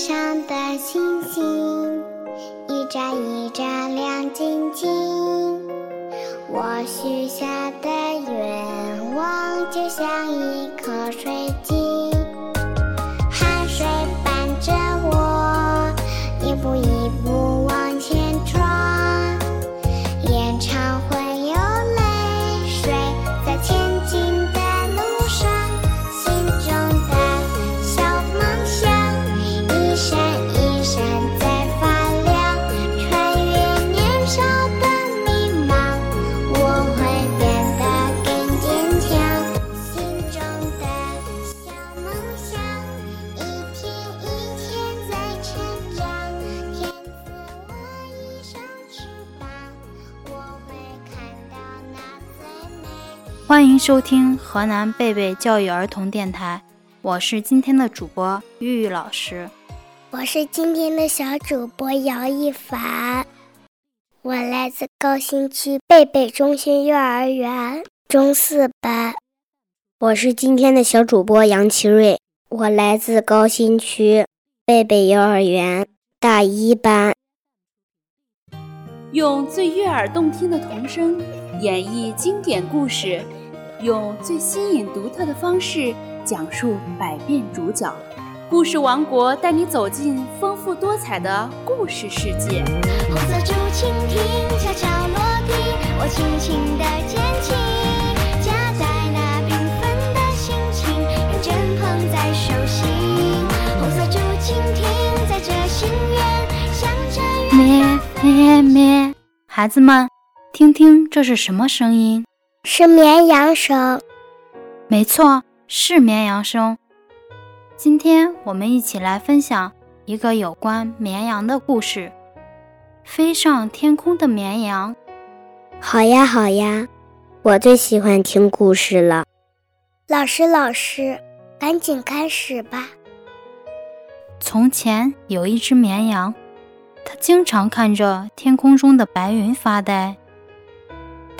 天上的星星一眨一眨亮晶晶。我许下的愿望就像一颗水欢迎收听河南贝贝教育儿童电台，我是今天的主播玉玉老师。我是今天的小主播姚一凡，我来自高新区贝贝中心幼儿园中四班。我是今天的小主播杨奇瑞，我来自高新区贝贝幼儿园大一班。用最悦耳动听的童声演绎经典故事，用最新颖独特的方式讲述百变主角。故事王国带你走进丰富多彩的故事世界。红色竹蜻蜓悄悄落地，我轻轻地捡起，夹在那缤纷的心情，认真捧在手心。红色竹蜻蜓载着心愿，向着远咩咩咩，孩子们，听听这是什么声音？是绵羊声。没错，是绵羊声。今天我们一起来分享一个有关绵羊的故事——飞上天空的绵羊。好呀，好呀，我最喜欢听故事了。老师，老师，赶紧开始吧。从前有一只绵羊，它经常看着天空中的白云发呆。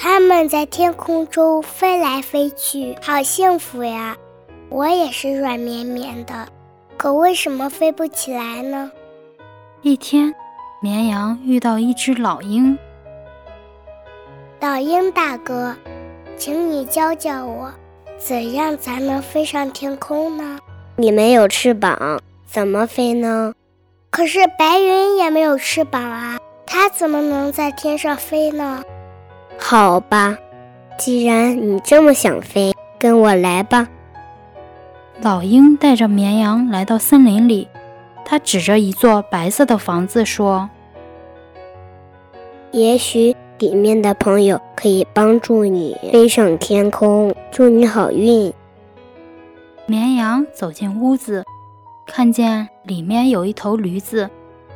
它们在天空中飞来飞去，好幸福呀！我也是软绵绵的，可为什么飞不起来呢？一天，绵羊遇到一只老鹰。老鹰大哥，请你教教我，怎样才能飞上天空呢？你没有翅膀，怎么飞呢？可是白云也没有翅膀啊，它怎么能在天上飞呢？好吧，既然你这么想飞，跟我来吧。老鹰带着绵羊来到森林里，它指着一座白色的房子说：“也许里面的朋友可以帮助你飞上天空，祝你好运。”绵羊走进屋子，看见里面有一头驴子、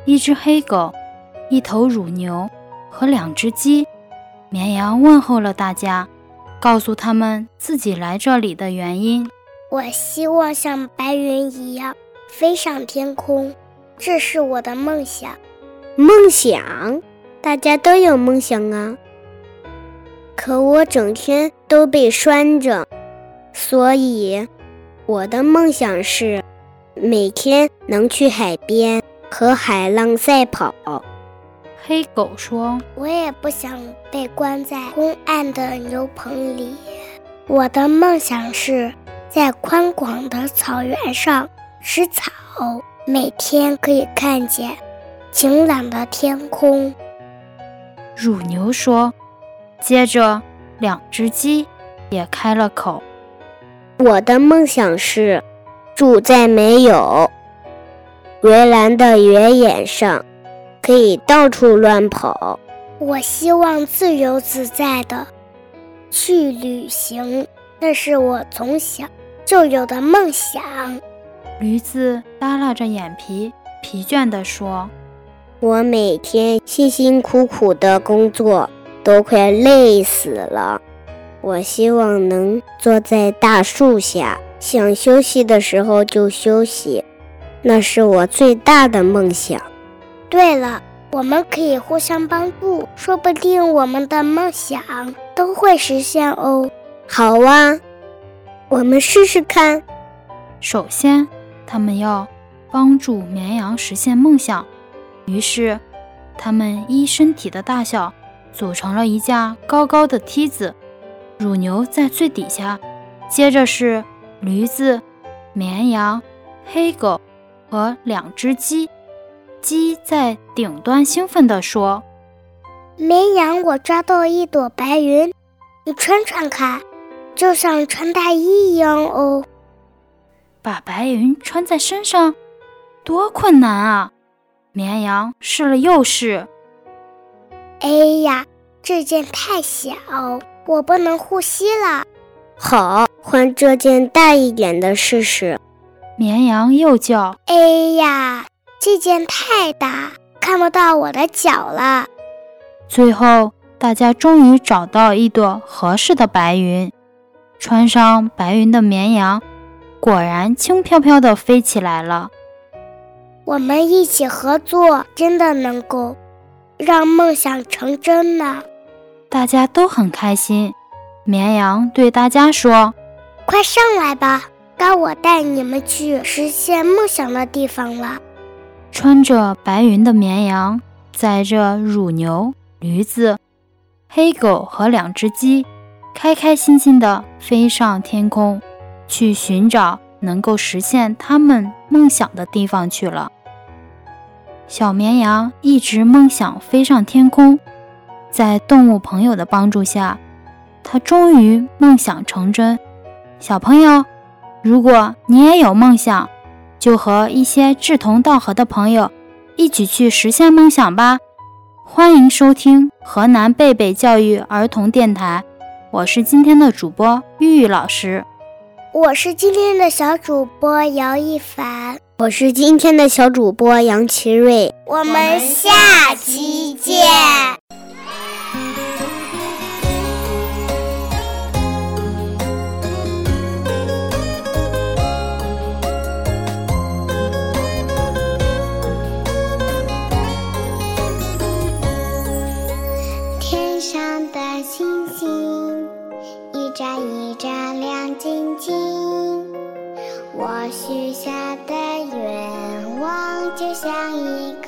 一只黑狗、一头乳牛和两只鸡。绵羊问候了大家，告诉他们自己来这里的原因。我希望像白云一样飞上天空，这是我的梦想。梦想，大家都有梦想啊。可我整天都被拴着，所以我的梦想是每天能去海边和海浪赛跑。黑狗说：“我也不想被关在昏暗的牛棚里，我的梦想是。”在宽广的草原上吃草，每天可以看见晴朗的天空。乳牛说。接着，两只鸡也开了口：“我的梦想是住在没有围栏的原野上，可以到处乱跑。我希望自由自在的去旅行，那是我从小。”就有的梦想。驴子耷拉着眼皮，疲倦地说：“我每天辛辛苦苦的工作，都快累死了。我希望能坐在大树下，想休息的时候就休息，那是我最大的梦想。”对了，我们可以互相帮助，说不定我们的梦想都会实现哦。好啊。我们试试看。首先，他们要帮助绵羊实现梦想。于是，它们依身体的大小组成了一架高高的梯子，乳牛在最底下，接着是驴子、绵羊、黑狗和两只鸡。鸡在顶端兴奋地说：“绵羊，我抓到一朵白云，你穿穿看，就像穿大衣一样哦。”把白云穿在身上，多困难啊！绵羊试了又试。哎呀，这件太小，我不能呼吸了。好，换这件大一点的试试。绵羊又叫：“哎呀！”这件太大，看不到我的脚了。最后，大家终于找到一朵合适的白云。穿上白云的绵羊，果然轻飘飘地飞起来了。我们一起合作，真的能够让梦想成真呢。大家都很开心。绵羊对大家说：“快上来吧，该我带你们去实现梦想的地方了。”穿着白云的绵羊载着乳牛、驴子、黑狗和两只鸡，开开心心地飞上天空，去寻找能够实现他们梦想的地方去了。小绵羊一直梦想飞上天空，在动物朋友的帮助下，它终于梦想成真。小朋友，如果你也有梦想，就和一些志同道合的朋友一起去实现梦想吧！欢迎收听河南贝贝教育儿童电台，我是今天的主播玉玉老师，我是今天的小主播姚一凡，我是今天的小主播杨奇瑞，我们下期见。小星星，一眨一眨亮晶晶，我许下的愿望就像一个。